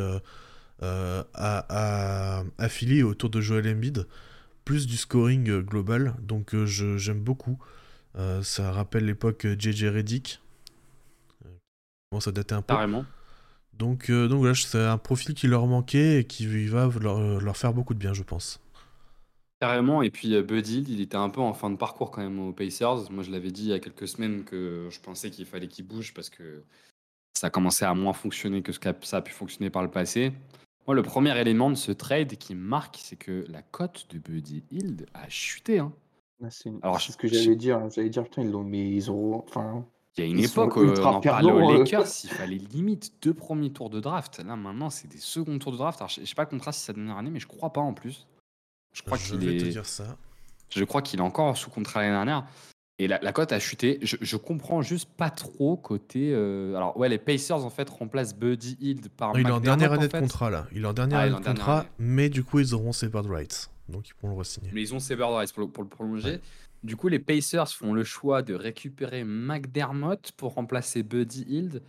à, à, Philly autour de Joel Embiid, plus du scoring global, donc j'aime beaucoup. ça rappelle l'époque JJ Reddick, dater un peu. Donc, donc voilà, c'est un profil qui leur manquait et qui va leur, leur faire beaucoup de bien, je pense. Carrément, et puis, Buddy il était un peu en fin de parcours quand même aux Pacers. Moi, je l'avais dit il y a quelques semaines que je pensais qu'il fallait qu'il bouge parce que ça commençait à moins fonctionner que ce que ça a pu fonctionner par le passé. Moi, le premier élément de ce trade qui marque, c'est que la cote de Buddy Hield a chuté, hein. Ah, c'est Alors, ce que j'allais dire. J'allais dire: «Putain, ils l'ont mais ils ont enfin, Il y a une époque, on en parlait aux Lakers, il fallait limite deux premiers tours de draft. Là, maintenant, c'est des seconds tours de draft. Alors, je sais pas le contrat si ça dernière année, mais je crois pas en plus. Je crois qu'il est. Te dire ça. Je crois qu'il est encore sous contrat l'année dernière. Et la, cote a chuté. Je, je, comprends juste pas trop côté. Euh, alors, ouais, les Pacers en fait remplacent Buddy Hield par. il est en dernière année de contrat là. Il est en dernière ah, année de contrat, mais du coup, ils auront ses bird rights. Donc, ils pourront le re-signer. Mais ils ont ses bird rights pour le, pour le prolonger. Du coup, les Pacers font le choix de récupérer McDermott pour remplacer Buddy Hield.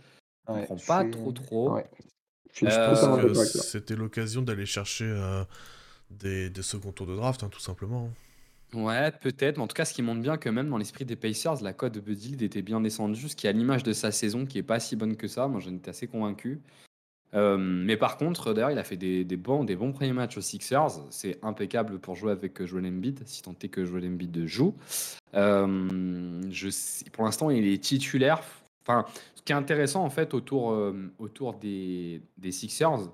Je comprends pas trop trop. Ouais. Euh, c'était l'occasion d'aller chercher. Euh, des, des seconds tours de draft, hein, tout simplement. Ouais, peut-être. Mais en tout cas, ce qui montre bien que même dans l'esprit des Pacers, la cote de Buddy était bien descendue, ce qui est à l'image de sa saison, qui est pas si bonne que ça. Moi, j'en étais assez convaincu. Euh, mais par contre, d'ailleurs, il a fait des, bons, des bons premiers matchs aux Sixers. C'est impeccable pour jouer avec Joel Embiid, si tant est que Joel Embiid joue. Euh, pour l'instant, il est titulaire. Enfin, ce qui est intéressant, en fait, autour, euh, autour des, Sixers,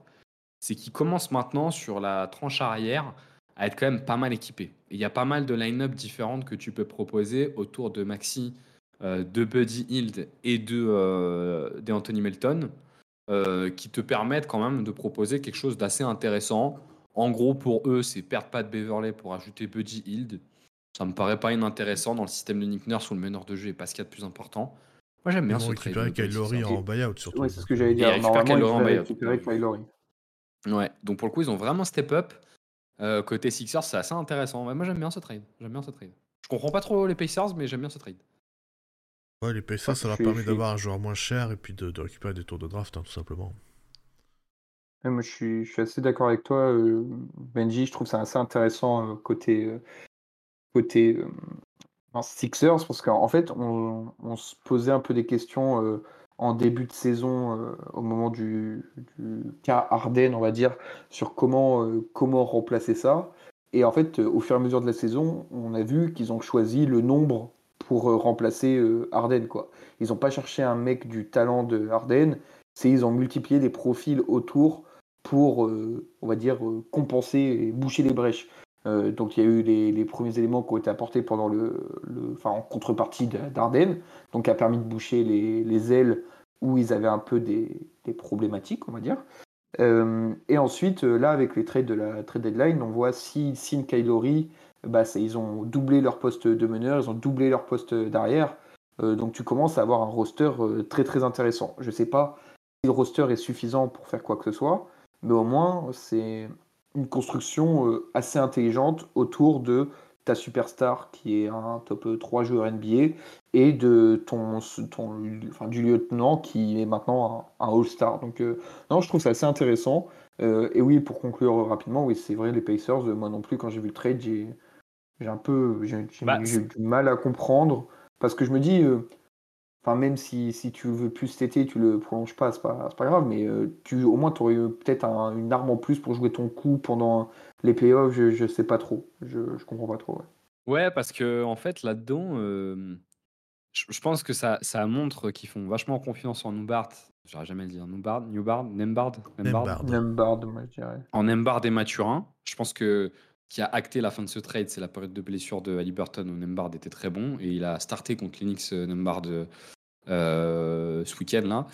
c'est qu'il commence maintenant sur la tranche arrière à être quand même pas mal équipé. Il y a pas mal de line-up différentes que tu peux proposer autour de Maxi, euh, de Buddy Hield et de, euh, Anthony Melton euh, qui te permettent quand même de proposer quelque chose d'assez intéressant. En gros, pour eux, c'est perdre pas de Beverley pour ajouter Buddy Hield. Ça me paraît pas inintéressant dans le système de Nick Nurse où le meneur de jeu est pas ce qu'il y a de plus important. Moi, j'aime bien ce trade. récupérer Kyle Lowry en buyout surtout. Ouais, c'est ce que j'allais dire. Normalement, récupérer Kyle Lowry. Ouais, donc pour le coup, ils ont vraiment step up. Euh, côté Sixers, c'est assez intéressant. moi, j'aime bien ce trade. J'aime bien ce trade. Je comprends pas trop les Pacers, mais j'aime bien ce trade. Ouais, les Pacers, ça leur permet d'avoir un joueur moins cher et puis de, récupérer des tours de draft, hein, tout simplement. moi, je suis, je suis assez d'accord avec toi, Benji. Je trouve ça assez intéressant côté, côté Sixers, parce qu'en fait, on, on, se posait un peu des questions en début de saison, au moment du, du, cas Arden, on va dire, sur comment, comment remplacer ça. Et en fait, au fur et à mesure de la saison, on a vu qu'ils ont choisi le nombre pour remplacer Arden. Quoi. Ils n'ont pas cherché un mec du talent de Arden, c'est ils ont multiplié des profils autour pour, on va dire, compenser et boucher les brèches. donc il y a eu les, premiers éléments qui ont été apportés pendant le, en contrepartie d'Arden, donc qui a permis de boucher les, ailes où ils avaient un peu des, problématiques, on va dire. et ensuite, là, avec les trades de la trade deadline, on voit si Sin Kylori, bah, ils ont doublé leur poste de meneur, ils ont doublé leur poste d'arrière. donc tu commences à avoir un roster très très intéressant. Je ne sais pas si le roster est suffisant pour faire quoi que ce soit, mais au moins c'est une construction euh, assez intelligente autour de ta superstar qui est un top 3 joueur NBA et de ton, du lieutenant qui est maintenant un, All-Star. Donc euh, non, je trouve ça assez intéressant. Euh, et oui, pour conclure rapidement, oui, c'est vrai, les Pacers, moi non plus, quand j'ai vu le trade, j'ai un peu j'ai bah, du mal à comprendre parce que je me dis, Enfin, même si, si tu veux plus cet été, tu le prolonges pas, c'est pas, pas grave, mais euh, tu, au moins tu aurais peut-être une arme en plus pour jouer ton coup pendant les playoffs, je, je sais pas trop. Je, je comprends pas trop. Ouais, parce que en fait, là-dedans, euh, je, pense que ça, ça montre qu'ils font vachement confiance en Nubart. J'aurais jamais à dire Nubart, Newbard, Nembard, Nembard. Nembard, moi je dirais. En Nembard et Mathurin. Je pense que qui a acté la fin de ce trade, c'est la période de blessure de Halliburton où Nembard était très bon et il a starté contre Linux euh, Nembard euh, ce week-end là.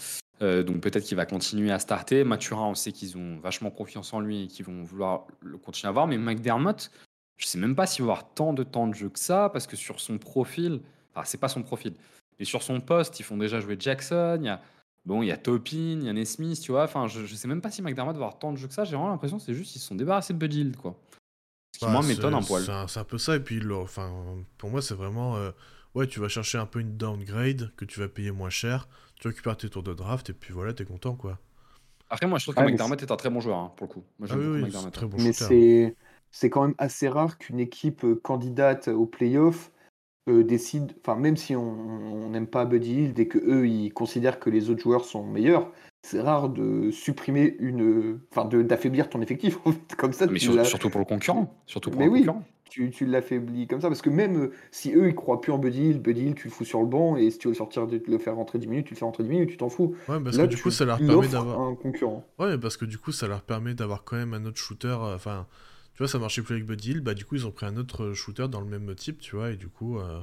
Euh, donc peut-être qu'il va continuer à starter. Mathurin, on sait qu'ils ont vachement confiance en lui et qu'ils vont vouloir le continuer à voir. Mais McDermott, je sais même pas s'il va avoir tant de temps de jeu que ça, parce que sur son profil, enfin c'est pas son profil, mais sur son poste, ils font déjà jouer Jackson, il y a, bon, il y a Topin, il y a Nesmith, tu vois. Je, je sais même pas si McDermott va avoir tant de jeu que ça. J'ai vraiment l'impression que c'est juste qu'ils se sont débarrassés de Buddy quoi. Qui, moi, m'étonne un poil. C'est un, peu ça. Et puis, enfin, pour moi, c'est vraiment. Euh, ouais, tu vas chercher un peu une downgrade que tu vas payer moins cher, tu récupères tes tours de draft et puis voilà, t'es content quoi. Après, moi je trouve que McDermott est un très bon joueur hein, pour le coup. Moi, ah oui, oui, très bon Mais c'est c'est quand même assez rare qu'une équipe euh, candidate au playoff euh, décide, enfin même si on n'aime pas Buddy Hill, dès que eux ils considèrent que les autres joueurs sont meilleurs, c'est rare de supprimer une, enfin d'affaiblir ton effectif comme ça. Mais surtout pour le concurrent, surtout pour mais le oui, concurrent tu, tu l'affaiblis comme ça. Parce que même euh, si eux, ils croient plus en Buddy Hill, Buddy Hill, tu le fous sur le banc, et si tu veux sortir de le faire rentrer 10 minutes, tu le fais rentrer 10 minutes, tu t'en fous. Ouais, parce que du coup, ça leur permet d'avoir. un concurrent. Ouais, parce que du coup, ça leur permet d'avoir quand même un autre shooter. Euh, enfin, tu vois, ça marchait plus avec Buddy Hill, bah du coup, ils ont pris un autre shooter dans le même type, tu vois, et du coup, euh,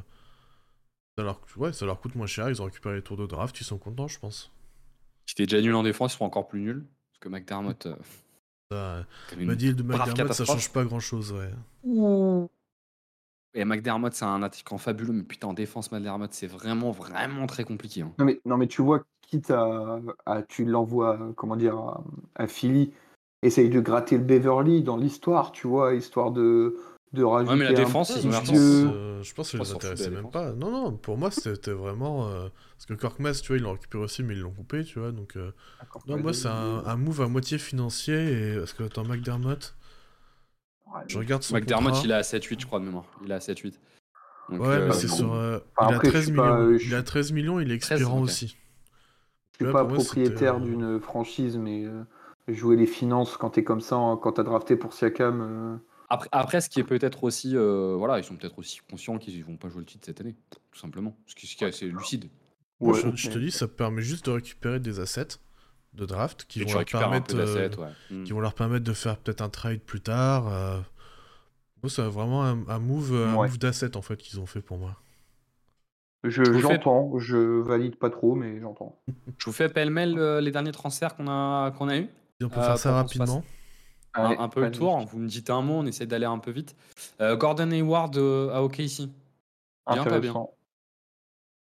ça, leur... Ouais, ça leur coûte moins cher, ils ont récupéré les tours de draft, ils sont contents, je pense. Si t'es déjà nul en défense, ils seront encore plus nuls. Parce que McDermott. Buddy Hill de McDermott, ça change pas grand chose, ouais. Et McDermott, c'est un attaquant fabuleux, mais putain, en défense, McDermott, c'est vraiment, vraiment très compliqué. Hein. Non, mais, non, mais tu vois, quitte à. tu l'envoies, comment dire, à, Philly, essaye de gratter le Beverly dans l'histoire, tu vois, histoire de, de rajouter. Ouais, mais la défense, ils ont l'air euh, Je pense que ça les intéressait même pas. Non, non, pour moi, c'était vraiment. Euh, parce que Korkmaz, tu vois, ils l'ont récupéré aussi, mais ils l'ont coupé, tu vois, donc. Euh, non, moi, c'est un, un, move à moitié financier, et. Parce que, attends, McDermott. Je regarde son McDermott, il est à 7-8, je crois, de mémoire. Il est à 7-8. ouais, mais euh, c'est sur. Euh, il, a 13 millions. il a 13 millions, il est expirant aussi. Je suis pas propriétaire d'une franchise, mais jouer les finances quand t'es comme ça, hein, quand t'as drafté pour Siakam. Après, après, ce qui est peut-être aussi. voilà, ils sont peut-être aussi conscients qu'ils vont pas jouer le titre cette année, tout simplement. Ce qui, est assez lucide. je, je, te dis, ça permet juste de récupérer des assets de draft qui vont, leur permettre, euh, hmm. qui vont leur permettre de faire peut-être un trade plus tard. Euh... c'est vraiment un, move, un move d'asset en fait qu'ils ont fait pour moi. J'entends, je, valide pas trop, mais j'entends. je vous fais pêle-mêle euh, les derniers transferts qu'on a, qu'on a eu. on peut faire ça rapidement. Un, peu le tour, vous me dites un mot, on essaie d'aller un peu vite. Gordon Hayward à OKC. Bien, pas bien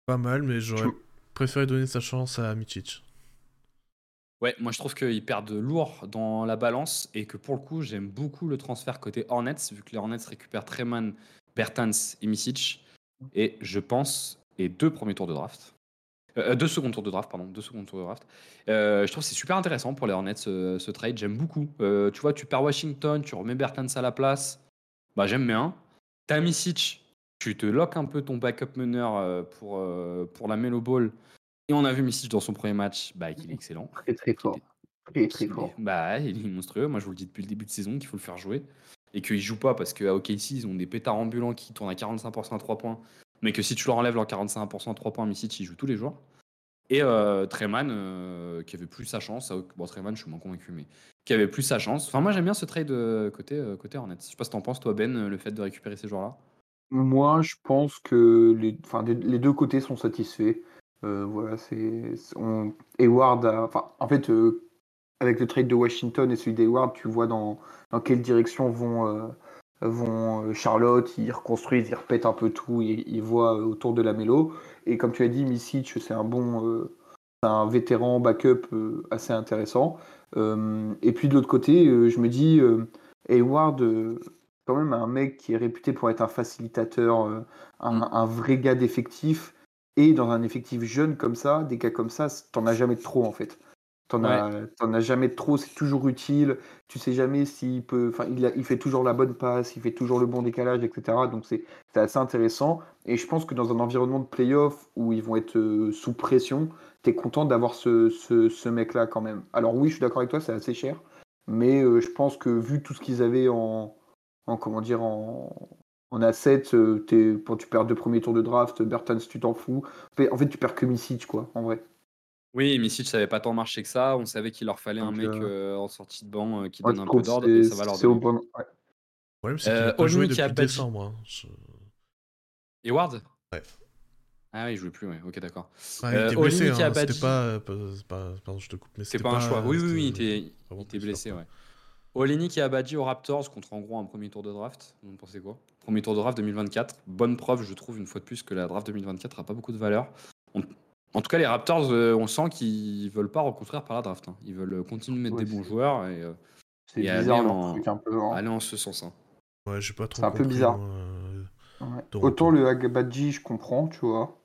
Pas mal, mais j'aurais préféré donner sa chance à Michic. Ouais, moi je trouve qu'ils perdent lourd dans la balance et que pour le coup, j'aime beaucoup le transfert côté Hornets, vu que les Hornets récupèrent Treman, Bertans et Misic. Et je pense, et deux premiers tours de draft. Euh, deux secondes tour de draft, pardon. Deux secondes tour de draft. Euh, je trouve que c'est super intéressant pour les Hornets ce, trade. J'aime beaucoup. Euh, tu vois, tu perds Washington, tu remets Bertans à la place. Bah, j'aime bien. T'as Misic, tu te lock un peu ton backup meneur pour, pour la Melo Ball. Et on a vu Misic dans son premier match, bah, qu'il est excellent. Très très fort. Très très fort. Bah, il est monstrueux. Moi, je vous le dis depuis le début de saison qu'il faut le faire jouer. Et qu'il joue pas parce qu'à OKC, ils ont des pétards ambulants qui tournent à 45% à 3 points mais que si tu leur enlèves leurs 45% à 3 points, Misic, il joue tous les jours. Et euh, Treman, euh, qui avait plus sa chance. Bon, Treman, je suis moins convaincu, mais qui avait plus sa chance. Enfin, moi, j'aime bien ce trade euh, côté, euh, côté Hornets. Je sais pas ce que t'en penses, toi, Ben, le fait de récupérer ces joueurs-là? Moi, je pense que les, enfin, les deux côtés sont satisfaits. voilà, c'est. On... Enfin, en fait, avec le trade de Washington et celui d'Hayward, tu vois dans, dans quelle direction vont vont euh, Charlotte, ils reconstruisent, ils repètent un peu tout, ils, ils voient euh, autour de la mélo. Et comme tu as dit, Misic, c'est un bon, euh, un vétéran backup assez intéressant. et puis de l'autre côté, je me dis, Hayward, quand même un mec qui est réputé pour être un facilitateur, un, un, vrai gars d'effectif. Et dans un effectif jeune comme ça, des gars comme ça, t'en as jamais trop en fait. T'en as, jamais trop, c'est toujours utile. Tu sais jamais s'il peut. Enfin, il, il, fait toujours la bonne passe, il fait toujours le bon décalage, etc. Donc c'est assez intéressant. Et je pense que dans un environnement de playoff où ils vont être euh, sous pression, tu es content d'avoir ce, ce, mec-là quand même. Alors oui, je suis d'accord avec toi, c'est assez cher. Mais euh, je pense que vu tout ce qu'ils avaient en, en, comment dire en, en asset, euh, tu perds deux premiers tours de draft, Bertans, tu t'en fous. En fait, tu perds que Misic, quoi, en vrai. Oui, Misic, ça n'avait pas tant marché que ça. On savait qu'il leur fallait un mec euh, en sortie de banc qui donne un peu d'ordre et ça va leur donner. Bon... Ouais. Le problème, c'est qu'il pas joué depuis décembre. Hein. Je... Eward Ouais. Ah oui, il jouait plus, ouais. ok, d'accord. Il était blessé, hein. c'était pas, pas, Pardon, je te coupe, mais c'était pas, un choix. Oui, oui, oui, il était, il était blessé, ouais. Olenik et Abadji aux Raptors contre en gros un premier tour de draft. Vous pensez quoi? Premier tour de draft 2024. Bonne preuve, je trouve, une fois de plus, que la draft 2024 n'a pas beaucoup de valeur. En tout cas, les Raptors, euh, on sent qu'ils veulent pas reconstruire par la draft. Hein. Ils veulent continuer de mettre des bons joueurs et, euh, aller, en, un peu, aller en ce sens. Hein. Ouais, j'ai pas trop. C'est un peu bizarre. Autant le Agabadji, je comprends, tu vois.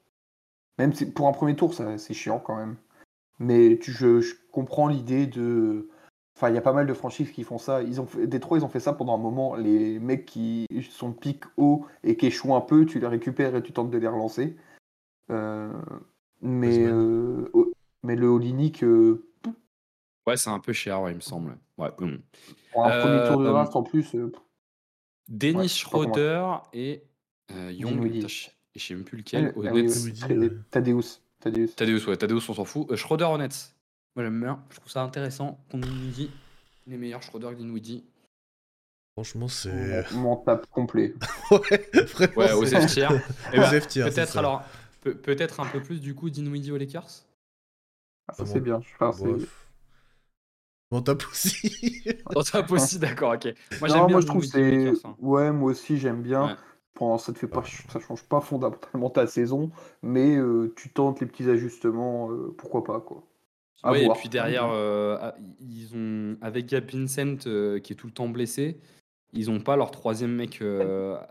Même si pour un premier tour, c'est chiant quand même. Mais tu, je, comprends l'idée de. Enfin, il y a pas mal de franchises qui font ça. Ils ont fait, Détroit, ils ont fait ça pendant un moment. Les mecs qui sont pic haut et qui échouent un peu, tu les récupères et tu tentes de les relancer. Euh, mais, euh, mais le Olinic. Euh, ouais, c'est un peu cher, ouais, il me semble. Ouais. Pour un premier tour de euh, draft en plus. Denis ouais, Schroeder et Young. Et je sais même plus lequel. Ah, oui, Tadeus. Tadeus. Tadeus, ouais, Tadeus, on s'en fout. Schroeder Hornets. Moi, j'aime bien. Je trouve ça intéressant qu'on nous dit les meilleurs Schroeder que Dinwiddie. Franchement, c'est. Mon tape complet. ouais, vraiment. Ouais, aux F tiers. Peut-être alors, peut-être un peu plus du coup Dinwiddie aux Lakers? Ah, Ça c'est bien, je pense. Bon, tape aussi. On tape aussi, d'accord, ok. Moi, j'aime bien moi je trouve c'est. Hein. Ouais, moi aussi j'aime bien. Bon, ça te fait pas, ça change pas fondamentalement ta saison, mais euh, tu tentes les petits ajustements, euh, pourquoi pas quoi. Oui, et puis derrière, euh, ah, ils ont avec Gab Vincent qui est tout le temps blessé, ils ont pas leur troisième mec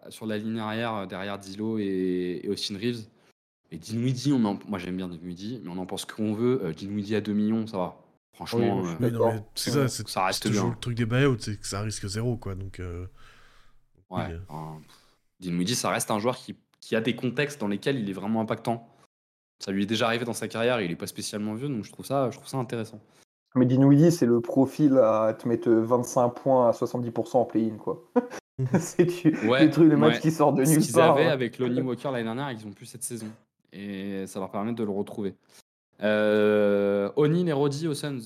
sur la ligne arrière derrière Dilo et, et Austin Reeves. Et Dinwiddie, on moi j'aime bien Dinwiddie, mais on en pense qu'on veut. Euh, Dinwiddie à 2 millions, ça va. Franchement, euh, c'est ça, ça reste toujours le truc des buyouts, c'est que ça risque zéro, quoi. Donc, euh, ouais. Dinwiddie, ça reste un joueur qui, qui, a des contextes dans lesquels il est vraiment impactant. Ça lui est déjà arrivé dans sa carrière, il est pas spécialement vieux, donc je trouve ça, je trouve ça intéressant. Mais Dinwiddie, c'est le profil à te mettre 25 points à 70% en play-in, quoi. c'est du, ouais, truc, le match qui sort de nulle part. Ce qu'ils avaient avec Lonnie Walker l'année dernière, ils ont plus cette saison et ça leur permet de le retrouver. Euh, O'Neill et Roddy aux Suns.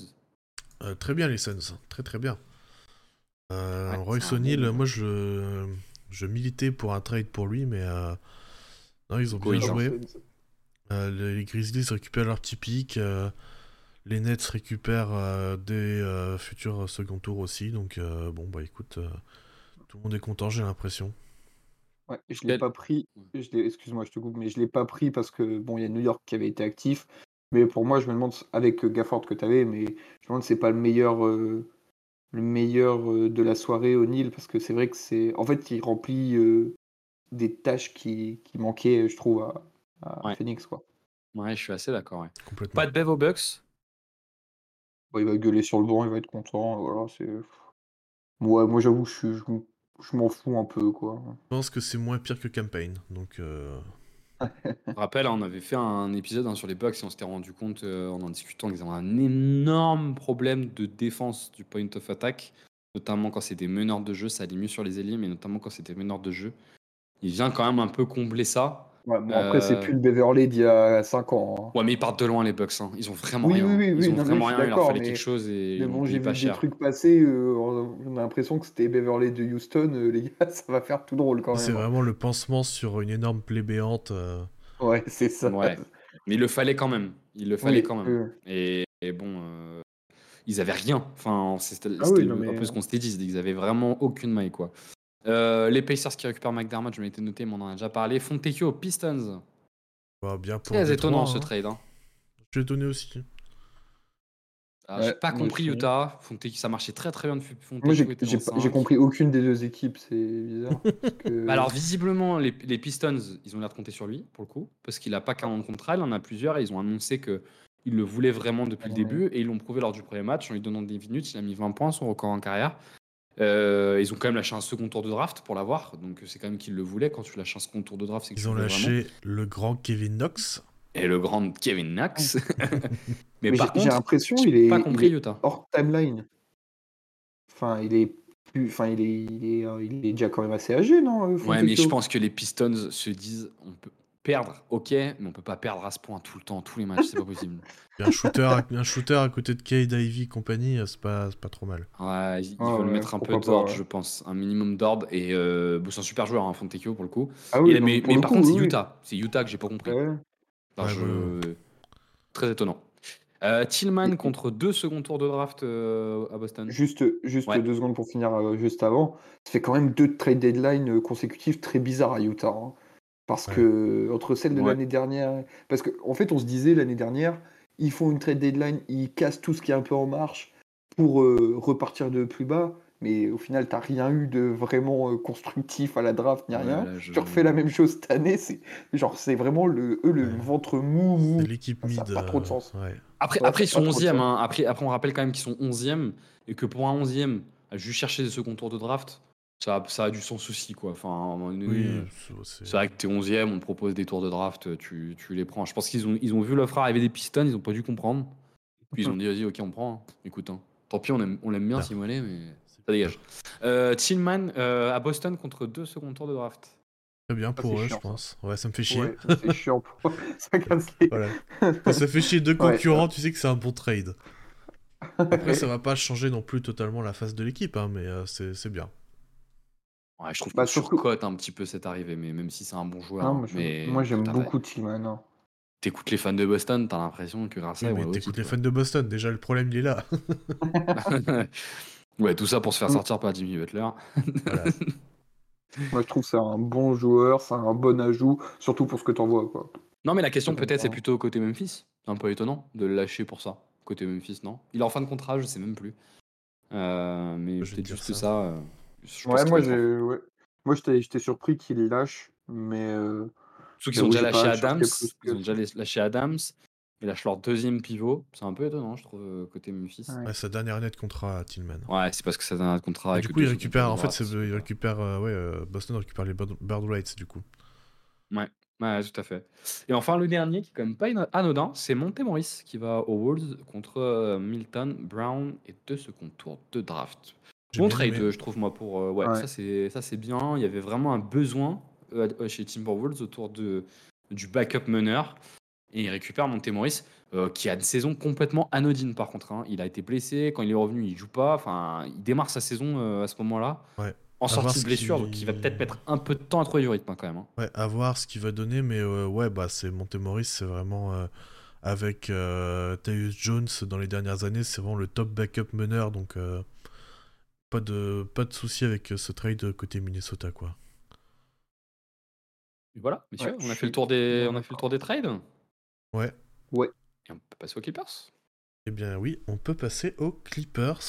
Euh, très bien les Suns, très très bien. Euh, Royce O'Neill, moi je, je militais pour un trade pour lui, mais euh, non, ils ont bien joué. les Grizzlies récupèrent leur petit pic. les Nets récupèrent des futurs second tours aussi. Donc bon, bah écoute, tout le monde est content, j'ai l'impression. Ouais, je l'ai pas pris. excuse-moi, je te coupe, mais je l'ai pas pris parce que bon, il y a New York qui avait été actif. Mais pour moi, je me demande avec Gafford que tu avais, mais je me demande si c'est pas le meilleur, euh, le meilleur euh, de la soirée au Nil parce que c'est vrai que c'est, en fait, il remplit euh, des tâches qui, qui manquaient, je trouve, à, Phoenix quoi. Ouais, je suis assez d'accord. Ouais. complètement. Pas de Bev aux Bucks? Il va gueuler sur le banc, il va être content. Voilà, c'est. Ouais, moi j'avoue, je, suis- je, je m'en fous un peu, quoi. Je pense que c'est moins pire que Campaign. Donc, euh, Je me rappelle, hein, on avait fait un épisode hein, sur les Bucks et on s'était rendu compte euh, en en discutant qu'ils avaient un énorme problème de défense du point of attack, notamment quand c'était meneur de jeu, ça allait mieux sur les ailiers, mais notamment quand c'était meneur de jeu. Il vient quand même un peu combler ça. Ouais, bon, après, c'est Euh, plus le Beverly d'il y a 5 ans. hein. Ouais, mais ils partent de loin les Bucks. hein. Ils ont vraiment Oui, rien. oui, oui, ils oui, ont non, mais vraiment je suis rien. Il leur d'accord, fallait mais- quelque chose et Mais ils bon, j'ai payé vu pas des cher. trucs passer. euh, on a l'impression que c'était Beverly de Houston. euh, les gars, ça va faire tout drôle quand c'est même. hein. vraiment le pansement sur une énorme plaie béante. euh. Ouais, c'est ça. Ouais. Mais il le fallait quand même. Il le fallait Oui, quand même. Et, et bon, euh, ils avaient rien. Enfin, c'était Ah oui, le- non, mais- un peu ce qu'on s'était dit. c'est qu'ils avaient vraiment aucune maille, quoi. Euh, les Pacers qui récupèrent McDermott, je m'étais noté, mais on en a déjà parlé. Fontecchio aux Pistons. Bah, bien pour Très étonnant hein. ce trade. Hein. Je l'ai donné aussi. Alors, J'ai Ouais, pas moi compris aussi. Utah. Fontecchio, ça marchait très très bien de Fontecchio. Moi, j'ai j'ai pas- j'ai compris aucune des deux équipes, c'est bizarre. que- Bah alors visiblement les, les Pistons ils ont l'air de compter sur lui pour le coup parce qu'il a pas 40 contrats il en a plusieurs et ils ont annoncé que ils le voulaient vraiment depuis le Ouais. début et ils l'ont prouvé lors du premier match en lui donnant des minutes il a mis 20 points son record en carrière Euh, ils ont quand même lâché un second tour de draft pour l'avoir donc c'est quand même qu'ils le voulaient quand tu lâches un second tour de draft c'est que tu Ils ont veux vraiment. lâché le grand Kevin Knox. et le grand Kevin Knox mais, Mais par j'ai- j'ai contre l'impression j'ai il est, pas il compris est Utah hors timeline. Enfin, il est plus, enfin, il est, il est, euh, il est déjà quand même assez âgé, non euh, ouais mais je pense que les Pistons se disent on peut perdre ok mais on peut pas perdre à ce point tout le temps tous les matchs c'est pas possible un shooter, à, un shooter à côté de Cade Ivy compagnie, euh, c'est pas, c'est pas trop mal. Ouais, ils, ils Ah ouais, mettre un peu d'ordre, ouais. je pense. Un minimum d'ordre. Et euh, bon, c'est un super joueur, hein, Fontecchio, pour le coup. Ah oui, Et- non, mais le par coup, contre, c'est oui. Utah. C'est Utah que j'ai pas compris. Ouais. Enfin, Ouais, je- Très étonnant. Euh, Tillman contre deux second tours de draft euh, à Boston. Juste, juste Ouais. deux secondes pour finir euh, juste avant. Ça fait quand même deux trade deadlines euh, consécutives très bizarres à Utah. hein. Parce Ouais. que entre celle de Ouais. l'année dernière. Parce qu'en en fait, on se disait l'année dernière, ils font une trade deadline, ils cassent tout ce qui est un peu en marche pour euh, repartir de plus bas. Mais au final, t'as rien eu de vraiment euh, constructif à la draft ni Ouais, rien. là, je- Tu refais la même chose cette année. C'est genre, c'est vraiment le, eux, le Ouais. ventre mou, mou. C'est l'équipe ça a mid. pas trop de euh, sens. ouais. Après, Ouais, après, ils ça sont pas trop de 11e. sens. hein. Après, après, on rappelle quand même qu'ils sont 11e. Et que pour un 11e, à juste chercher des second tours de draft, ça a, ça a du sens aussi. Quoi. Enfin, à un moment donné, Oui, euh, c'est- vrai que t'es 11ème, on te propose des tours de draft, tu, tu les prends. Je pense qu'ils ont, ils ont vu l'offre arriver des Pistons, ils ont pas dû comprendre. Puis ils ont dit, vas-y, ok, on prend. hein. Écoute, hein. tant pis, on aime, on l'aime bien. Simonet, mais ça dégage. Euh, Tillman euh, à Boston contre deux second tours de draft. Très bien Ça, pour eux, chiant, je pense. Ouais, ça me fait chier. Ouais, ça, c'est chiant pour ça casse les- Voilà. Quand ça fait chier deux Ouais. concurrents, tu sais que c'est un bon trade. Après, ça va pas changer non plus totalement la face de l'équipe, hein, mais euh, c'est bien. Ouais, je trouve Bah, qu'on surtout- surcote un petit peu cette arrivée, mais même si c'est un bon joueur. Non, hein, moi, je- mais moi, j'aime t'as- beaucoup Tillman. hein. T'écoutes les fans de Boston, t'as l'impression que grâce à Oui, mais au t'écoutes les titre, fans de Boston, déjà le problème il est là. quoi. ouais, tout ça pour se faire Mm. sortir par Jimmy Butler. Voilà. Moi, je trouve que c'est un bon joueur, c'est un bon ajout, surtout pour ce que t'en vois. Quoi. Non, mais la question peut-être c'est plutôt côté Memphis. C'est un peu étonnant de le lâcher pour ça. Côté Memphis, non? Il est en fin de contrat, je sais même plus. Euh, mais Je vais te peut-être dire juste ça. ça. euh, je Ouais, moi, ouais. moi j'étais, j'étais surpris qu'il lâche, mais euh, Ceux qui déjà j'ai pas lâché cherché Adams, ils ont déjà lâché Adams. Ils lâchent leur deuxième pivot. C'est un peu étonnant, je trouve, euh, côté Memphis. Ouais. Ouais, sa dernière année de contrat à Tillman. Ouais, c'est parce que ça donne un contrat Et avec du coup, deux il secondes récupère, de en fait, draft, c'est- il c'est- récupère, euh, ouais, euh, Boston récupère les bird, rights, du coup. Ouais, tout à fait. Et enfin, le dernier, qui est quand même pas anodin, c'est Montemoris qui va aux Wolves contre euh, Milton, Brown et deux second tours de draft. Bon trade, aimé. je trouve, moi, pour. euh, ouais, Ouais. ça c'est ça c'est bien. Il y avait vraiment un besoin euh, euh, chez Timberwolves autour de, du backup meneur. Et il récupère Montemoris, euh, qui a une saison complètement anodine, par contre. hein. Il a été blessé. Quand il est revenu, il joue pas. Enfin, il démarre sa saison euh, à ce moment-là. Ouais. En sortie de blessure, qui- donc il va peut-être mettre un peu de temps à trouver du rythme, hein, quand même. hein. Ouais, à voir ce qu'il va donner, mais euh, ouais, bah, c'est Montemoris, c'est vraiment euh, avec euh, Tyus Jones dans les dernières années, c'est vraiment le top backup meneur, donc euh, pas de pas de souci avec euh, ce trade côté Minnesota, quoi. Et voilà, messieurs, Ouais, on a fait suis le tour des, on a fait le tour des trades. Ouais. Ouais. Et on peut passer aux Clippers. Eh bien oui, on peut passer aux Clippers.